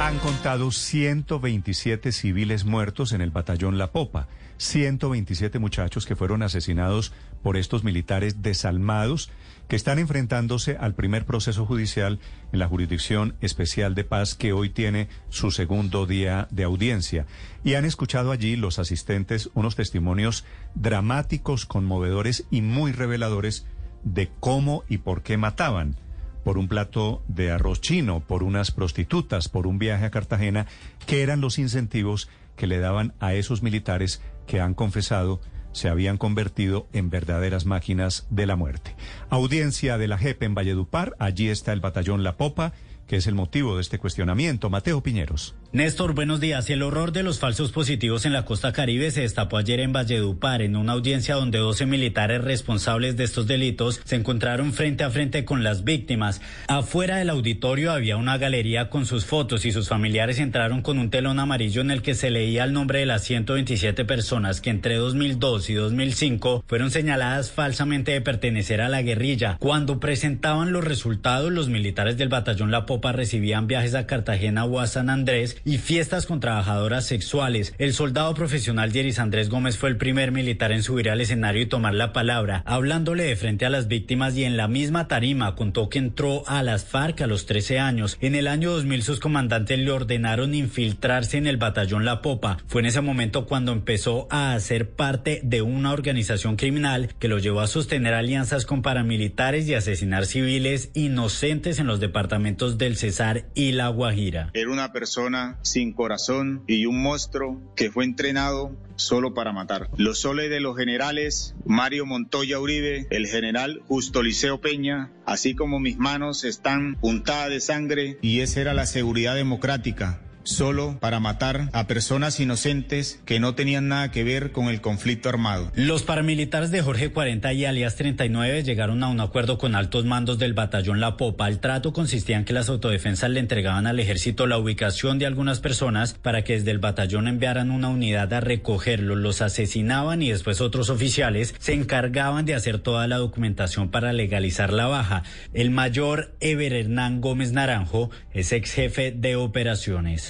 Han contado 127 civiles muertos en el batallón La Popa, 127 muchachos que fueron asesinados por estos militares desalmados que están enfrentándose al primer proceso judicial en la Jurisdicción Especial de Paz que hoy tiene su segundo día de audiencia. Y han escuchado allí los asistentes unos testimonios dramáticos, conmovedores y muy reveladores de cómo y por qué mataban por un plato de arroz chino, por unas prostitutas, por un viaje a Cartagena, que eran los incentivos que le daban a esos militares que han confesado se habían convertido en verdaderas máquinas de la muerte. Audiencia de la JEP en Valledupar, allí está el batallón La Popa, que es el motivo de este cuestionamiento. Mateo Piñeros. Néstor, buenos días. El horror de los falsos positivos en la costa caribe se destapó ayer en Valledupar, en una audiencia donde 12 militares responsables de estos delitos se encontraron frente a frente con las víctimas. Afuera del auditorio había una galería con sus fotos y sus familiares entraron con un telón amarillo en el que se leía el nombre de las 127 personas que entre 2002 y 2005 fueron señaladas falsamente de pertenecer a la guerrilla. Cuando presentaban los resultados, los militares del batallón La Popa recibían viajes a Cartagena o a San Andrés y fiestas con trabajadoras sexuales. El soldado profesional Yeris Andrés Gómez fue el primer militar en subir al escenario y tomar la palabra, hablándole de frente a las víctimas y en la misma tarima contó que entró a las FARC a los 13 años. En el año 2000 sus comandantes le ordenaron infiltrarse en el batallón La Popa. Fue en ese momento cuando empezó a hacer parte de una organización criminal que lo llevó a sostener alianzas con paramilitares y asesinar civiles inocentes en los departamentos del Cesar y La Guajira. Era una persona sin corazón y un monstruo que fue entrenado solo para matar. Los soles de los generales Mario Montoya Uribe, el general Justo Liceo Peña, así como mis manos están puntadas de sangre y esa era la seguridad democrática solo para matar a personas inocentes que no tenían nada que ver con el conflicto armado. Los paramilitares de Jorge 40 y alias 39 llegaron a un acuerdo con altos mandos del batallón La Popa. El trato consistía en que las autodefensas le entregaban al ejército la ubicación de algunas personas para que desde el batallón enviaran una unidad a recogerlos, los asesinaban y después otros oficiales se encargaban de hacer toda la documentación para legalizar la baja. El mayor Ever Hernán Gómez Naranjo es ex jefe de operaciones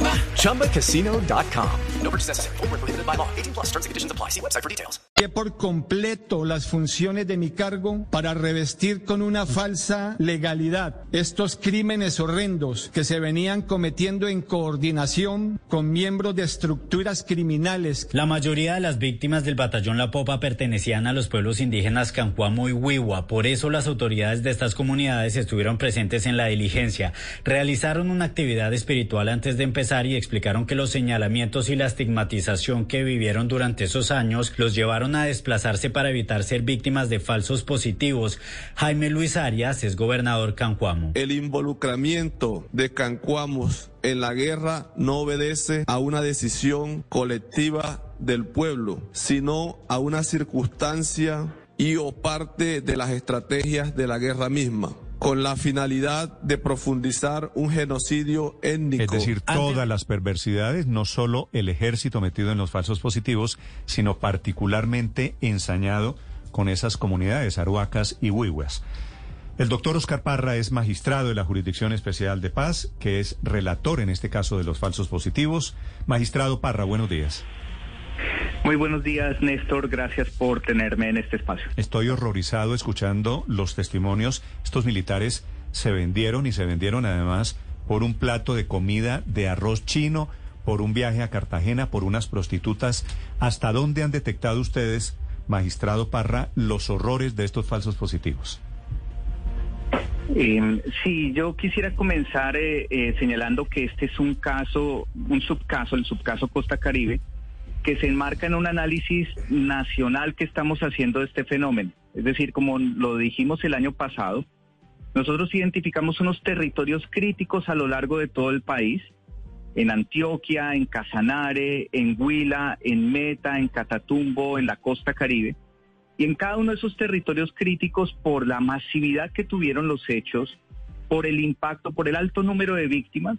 吧。ChumbaCasino.com. No purchase necessary. Full prohibited by law. 18 plus terms and conditions apply. See website for details. Por completo las funciones de mi cargo para revestir con una falsa legalidad estos crímenes horrendos que se venían cometiendo en coordinación con miembros de estructuras criminales. La mayoría de las víctimas del batallón La Popa pertenecían a los pueblos indígenas Cancuamo y Huiwa. Por eso las autoridades de estas comunidades estuvieron presentes en la diligencia. Realizaron una actividad espiritual antes de empezar y explicaron que los señalamientos y la estigmatización que vivieron durante esos años los llevaron a desplazarse para evitar ser víctimas de falsos positivos. Jaime Luis Arias es gobernador Cancuamo. El involucramiento de Cancuamos en la guerra no obedece a una decisión colectiva del pueblo, sino a una circunstancia y o parte de las estrategias de la guerra misma con la finalidad de profundizar un genocidio étnico. Es decir, todas las perversidades, no solo el ejército metido en los falsos positivos, sino particularmente ensañado con esas comunidades aruacas y huihuas. El doctor Oscar Parra es magistrado de la Jurisdicción Especial de Paz, que es relator en este caso de los falsos positivos. Magistrado Parra, buenos días. Muy buenos días, Néstor. Gracias por tenerme en este espacio. Estoy horrorizado escuchando los testimonios. Estos militares se vendieron y se vendieron además por un plato de comida de arroz chino, por un viaje a Cartagena, por unas prostitutas. ¿Hasta dónde han detectado ustedes, magistrado Parra, los horrores de estos falsos positivos? Eh, sí, yo quisiera comenzar eh, eh, señalando que este es un caso, un subcaso, el subcaso Costa Caribe, que se enmarca en un análisis nacional que estamos haciendo de este fenómeno. Es decir, como lo dijimos el año pasado, nosotros identificamos unos territorios críticos a lo largo de todo el país, en Antioquia, en Casanare, en Huila, en Meta, en Catatumbo, en la costa caribe. Y en cada uno de esos territorios críticos, por la masividad que tuvieron los hechos, por el impacto, por el alto número de víctimas,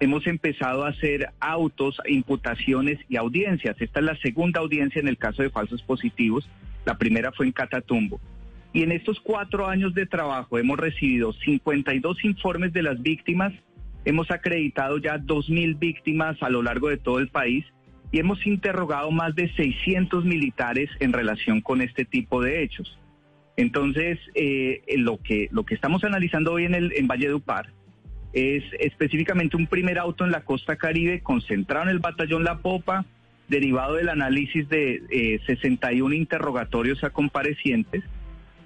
hemos empezado a hacer autos, imputaciones y audiencias. Esta es la segunda audiencia en el caso de falsos positivos. La primera fue en Catatumbo. Y en estos cuatro años de trabajo hemos recibido 52 informes de las víctimas, hemos acreditado ya 2.000 víctimas a lo largo de todo el país y hemos interrogado más de 600 militares en relación con este tipo de hechos. Entonces, eh, lo, que, lo que estamos analizando hoy en, el, en Valle Upar es específicamente un primer auto en la costa caribe concentrado en el batallón La Popa, derivado del análisis de 61 eh, interrogatorios a comparecientes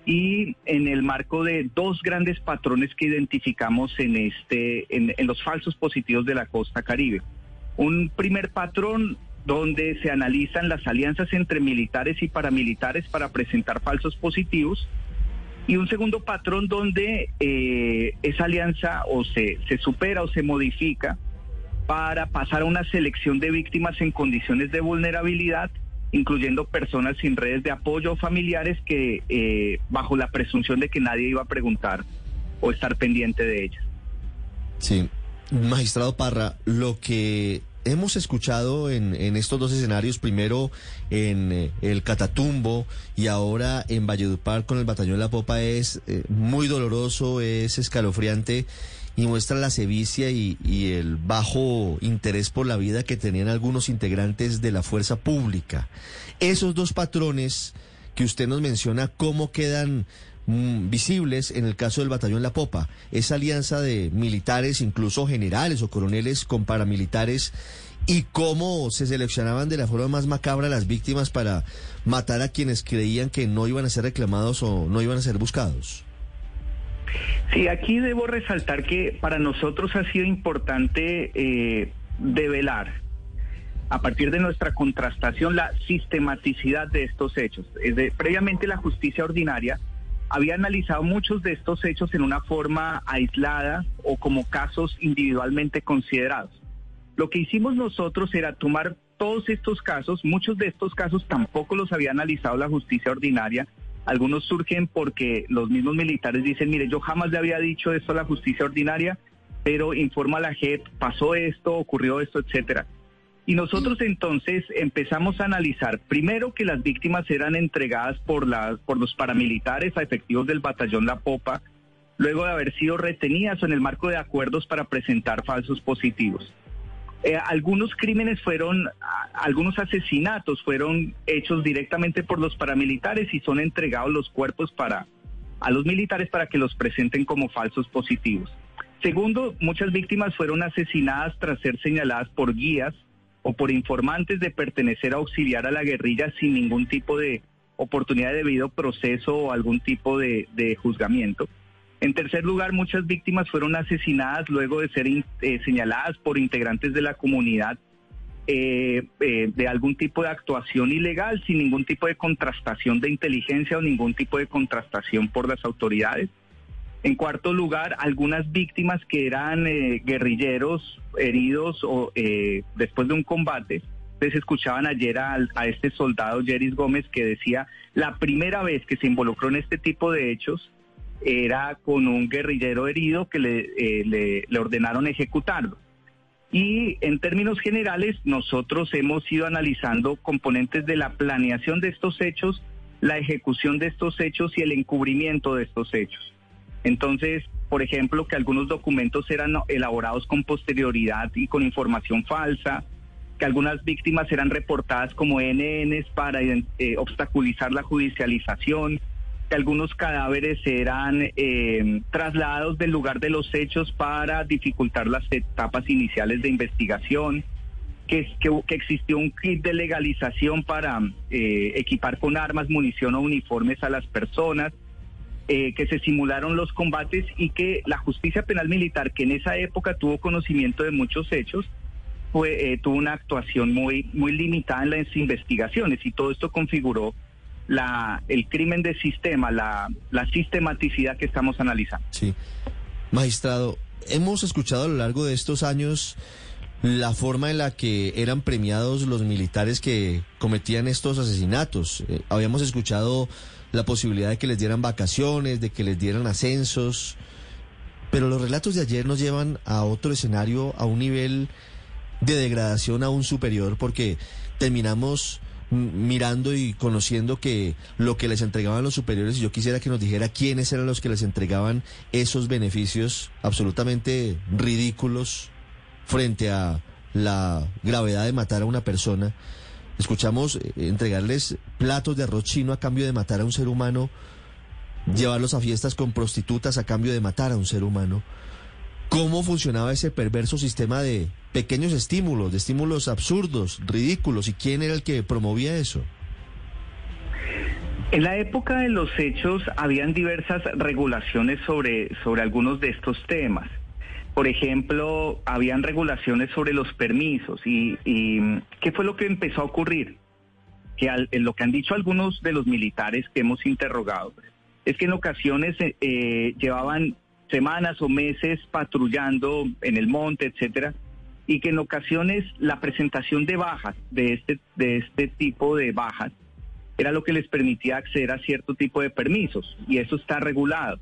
y en el marco de dos grandes patrones que identificamos en, este, en, en los falsos positivos de la costa caribe. Un primer patrón donde se analizan las alianzas entre militares y paramilitares para presentar falsos positivos y un segundo patrón donde eh, esa alianza o se, se supera o se modifica para pasar a una selección de víctimas en condiciones de vulnerabilidad, incluyendo personas sin redes de apoyo o familiares que eh, bajo la presunción de que nadie iba a preguntar o estar pendiente de ellas. Sí, magistrado Parra, lo que hemos escuchado en, estos dos escenarios, primero en eh, el Catatumbo y ahora en Valledupar con el Batallón La Popa, es eh, muy doloroso, es escalofriante y muestra la sevicia y, y, el bajo interés por la vida que tenían algunos integrantes de la fuerza pública. Esos dos patrones que usted nos menciona, ¿cómo quedan Mm, visibles en el caso del batallón La Popa, esa alianza de militares, incluso generales o coroneles con paramilitares, y cómo se seleccionaban de la forma más macabra las víctimas para matar a quienes creían que no iban a ser reclamados o no iban a ser buscados. Sí, aquí debo resaltar que para nosotros ha sido importante eh, develar a partir de nuestra contrastación la sistematicidad de estos hechos. previamente la justicia ordinaria había analizado muchos de estos hechos en una forma aislada o como casos individualmente considerados. Lo que hicimos nosotros era tomar todos estos casos, muchos de estos casos tampoco los había analizado la justicia ordinaria, algunos surgen porque los mismos militares dicen, mire, yo jamás le había dicho esto a la justicia ordinaria, pero informa la JEP, pasó esto, ocurrió esto, etcétera. Y nosotros entonces empezamos a analizar, primero que las víctimas eran entregadas por, las, por los paramilitares a efectivos del batallón La Popa, luego de haber sido retenidas en el marco de acuerdos para presentar falsos positivos. Eh, algunos crímenes fueron, algunos asesinatos fueron hechos directamente por los paramilitares y son entregados los cuerpos para, a los militares para que los presenten como falsos positivos. Segundo, muchas víctimas fueron asesinadas tras ser señaladas por guías o por informantes de pertenecer a auxiliar a la guerrilla sin ningún tipo de oportunidad de debido proceso o algún tipo de, juzgamiento. En tercer lugar, muchas víctimas fueron asesinadas luego de ser eh, señaladas por integrantes de la comunidad eh, eh, de algún tipo de actuación ilegal sin ningún tipo de contrastación de inteligencia o ningún tipo de contrastación por las autoridades. En cuarto lugar, algunas víctimas que eran eh, guerrilleros heridos o eh, después de un combate. Ustedes escuchaban ayer a, este soldado Jeris Gómez que decía la primera vez que se involucró en este tipo de hechos era con un guerrillero herido que eh, le ordenaron ejecutarlo. Y en términos generales, nosotros hemos ido analizando componentes de la planeación de estos hechos, la ejecución de estos hechos y el encubrimiento de estos hechos. Entonces, por ejemplo, que algunos documentos eran elaborados con posterioridad y con información falsa, que algunas víctimas eran reportadas como NNs para eh, obstaculizar la judicialización, que algunos cadáveres eran eh, trasladados del lugar de los hechos para dificultar las etapas iniciales de investigación, que, existió un kit de legalización para eh, equipar con armas, munición o uniformes a las personas, eh, que se simularon los combates y que la justicia penal militar, que en esa época tuvo conocimiento de muchos hechos, fue, eh, tuvo una actuación muy, muy limitada en las investigaciones y todo esto configuró la, el crimen de sistema, la, la sistematicidad que estamos analizando. Sí. Magistrado, hemos escuchado a lo largo de estos años la forma en la que eran premiados los militares que cometían estos asesinatos. Eh, habíamos escuchado la posibilidad de que les dieran vacaciones, de que les dieran ascensos, pero los relatos de ayer nos llevan a otro escenario, a un nivel de degradación aún superior, porque terminamos mirando y conociendo que lo que les entregaban los superiores, y yo quisiera que nos dijera quiénes eran los que les entregaban esos beneficios absolutamente ridículos frente a la gravedad de matar a una persona. Escuchamos eh, entregarles platos de arroz chino a cambio de matar a un ser humano, llevarlos a fiestas con prostitutas a cambio de matar a un ser humano. ¿Cómo funcionaba ese perverso sistema de pequeños estímulos, de estímulos absurdos, ridículos? ¿Y quién era el que promovía eso? En la época de los hechos habían diversas regulaciones sobre, sobre algunos de estos temas. Por ejemplo, habían regulaciones sobre los permisos. ¿Y, qué fue lo que empezó a ocurrir? Que en lo que han dicho algunos de los militares que hemos interrogado, es que en ocasiones eh, eh, llevaban semanas o meses patrullando en el monte, etcétera, y que en ocasiones la presentación de bajas, de este, de este tipo de bajas, era lo que les permitía acceder a cierto tipo de permisos, y eso está regulado.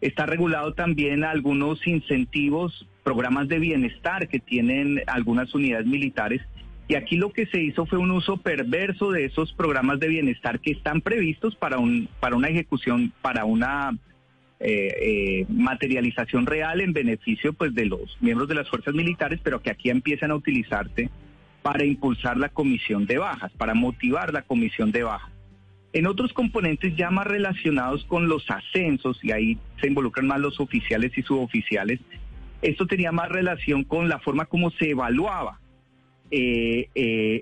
Está regulado también algunos incentivos, programas de bienestar que tienen algunas unidades militares, y aquí lo que se hizo fue un uso perverso de esos programas de bienestar que están previstos para, un, para una ejecución, para una eh, eh, materialización real en beneficio pues de los miembros de las fuerzas militares, pero que aquí empiezan a utilizarse para impulsar la comisión de bajas, para motivar la comisión de bajas. En otros componentes ya más relacionados con los ascensos, y ahí se involucran más los oficiales y suboficiales, esto tenía más relación con la forma como se evaluaba eh,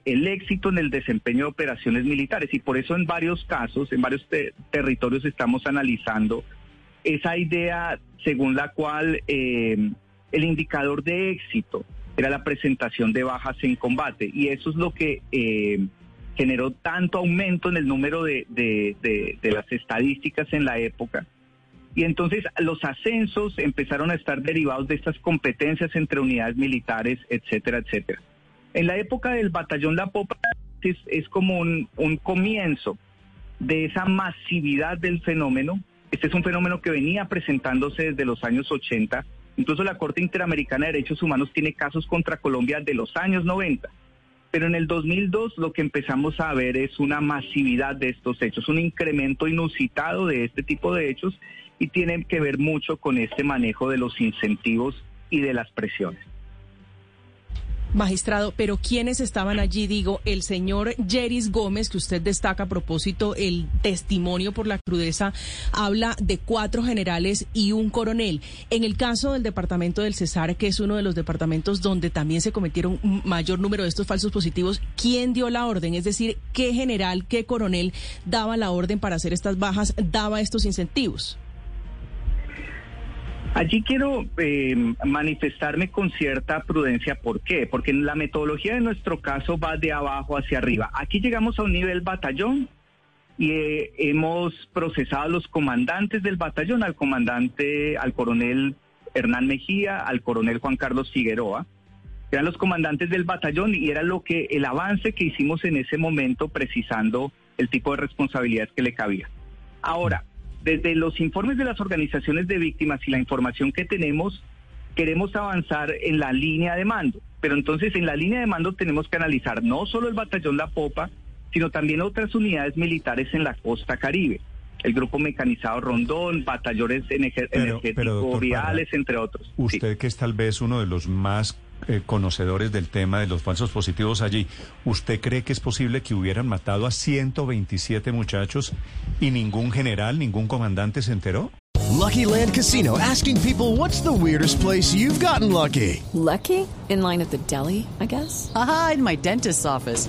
el éxito en el desempeño de operaciones militares. Y por eso en varios casos, en varios territorios estamos analizando esa idea según la cual eh, el indicador de éxito era la presentación de bajas en combate y eso es lo que eh, generó tanto aumento en el número de, de, las estadísticas en la época. Y entonces los ascensos empezaron a estar derivados de estas competencias entre unidades militares, etcétera, etcétera. En la época del batallón La Popa es, es como un, un comienzo de esa masividad del fenómeno este es un fenómeno que venía presentándose desde los años 80. Incluso la Corte Interamericana de Derechos Humanos tiene casos contra Colombia de los años 90. Pero en el 2002 lo que empezamos a ver es una masividad de estos hechos, un incremento inusitado de este tipo de hechos y tiene que ver mucho con este manejo de los incentivos y de las presiones. Magistrado, pero ¿quiénes estaban allí? Digo, el señor Jeris Gómez, que usted destaca a propósito el testimonio por la crudeza, habla de cuatro generales y un coronel. En el caso del departamento del Cesar, que es uno de los departamentos donde también se cometieron un mayor número de estos falsos positivos, ¿quién dio la orden? Es decir, ¿qué general, qué coronel daba la orden para hacer estas bajas, daba estos incentivos? Allí quiero eh, manifestarme con cierta prudencia. ¿Por qué? Porque la metodología de nuestro caso va de abajo hacia arriba. Aquí llegamos a un nivel batallón y eh, hemos procesado a los comandantes del batallón, al comandante, al coronel Hernán Mejía, al coronel Juan Carlos Figueroa. Eran los comandantes del batallón y era lo que el avance que hicimos en ese momento precisando el tipo de responsabilidades que le cabía. Ahora, desde los informes de las organizaciones de víctimas y la información que tenemos, queremos avanzar en la línea de mando. Pero entonces en la línea de mando tenemos que analizar no solo el batallón La Popa, sino también otras unidades militares en la costa caribe. El grupo mecanizado Rondón, batallones energéticos viales, entre otros. Usted que es tal vez uno de los más eh, conocedores del tema de los falsos positivos allí, ¿usted cree que es posible que hubieran matado a 127 muchachos y ningún general, ningún comandante se enteró? Lucky Land Casino asking people what's the weirdest place you've gotten lucky? Lucky? In line at the deli, I guess. Aha, in my dentist's office.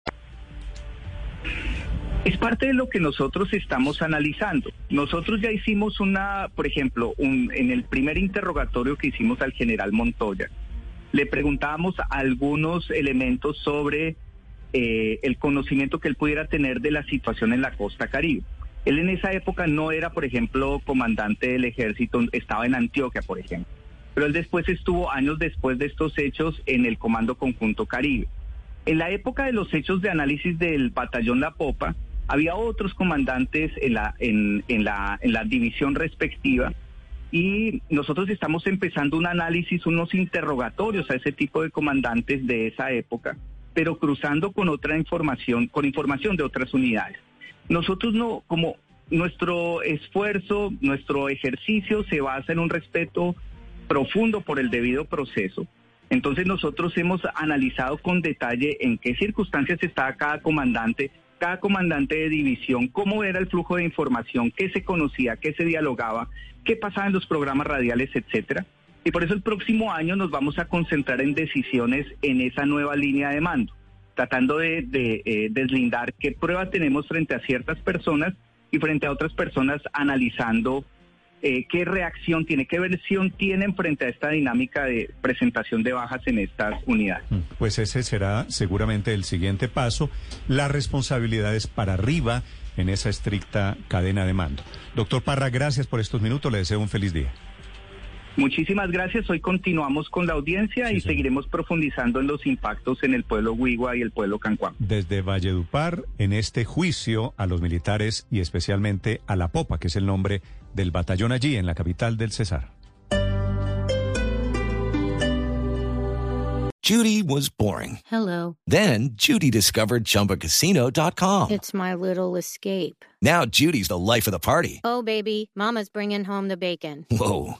Es parte de lo que nosotros estamos analizando. Nosotros ya hicimos una, por ejemplo, un, en el primer interrogatorio que hicimos al general Montoya, le preguntábamos algunos elementos sobre eh, el conocimiento que él pudiera tener de la situación en la costa caribe. Él en esa época no era, por ejemplo, comandante del ejército, estaba en Antioquia, por ejemplo. Pero él después estuvo, años después de estos hechos, en el Comando Conjunto Caribe. En la época de los hechos de análisis del batallón La Popa, había otros comandantes en la, en, la, en la división respectiva y nosotros estamos empezando un análisis, unos interrogatorios a ese tipo de comandantes de esa época, pero cruzando con otra información, con información de otras unidades. Nosotros no, como nuestro esfuerzo, nuestro ejercicio se basa en un respeto profundo por el debido proceso. Entonces nosotros hemos analizado con detalle en qué circunstancias estaba cada comandante, cada comandante de división, cómo era el flujo de información, qué se conocía, qué se dialogaba, qué pasaba en los programas radiales, etcétera. Y por eso el próximo año nos vamos a concentrar en decisiones en esa nueva línea de mando tratando de, eh, deslindar qué prueba tenemos frente a ciertas personas y frente a otras personas analizando eh, qué reacción tiene, qué versión tienen frente a esta dinámica de presentación de bajas en estas unidades. Mm, pues ese será seguramente el siguiente paso. Las responsabilidades para arriba en esa estricta cadena de mando. Doctor Parra, gracias por estos minutos. Le deseo un feliz día. Muchísimas gracias. Hoy continuamos con la audiencia y seguiremos profundizando en los impactos en el pueblo Huigua y el pueblo Cancuán. Desde Valledupar, en este juicio a los militares y especialmente a la Popa, que es el nombre del batallón allí en la capital del Cesar. Judy was boring. Hello. Then Judy discovered chumbacasino.com. It's my little escape. Now Judy's the life of the party. Oh, baby, Mama's bringing home the bacon. Whoa.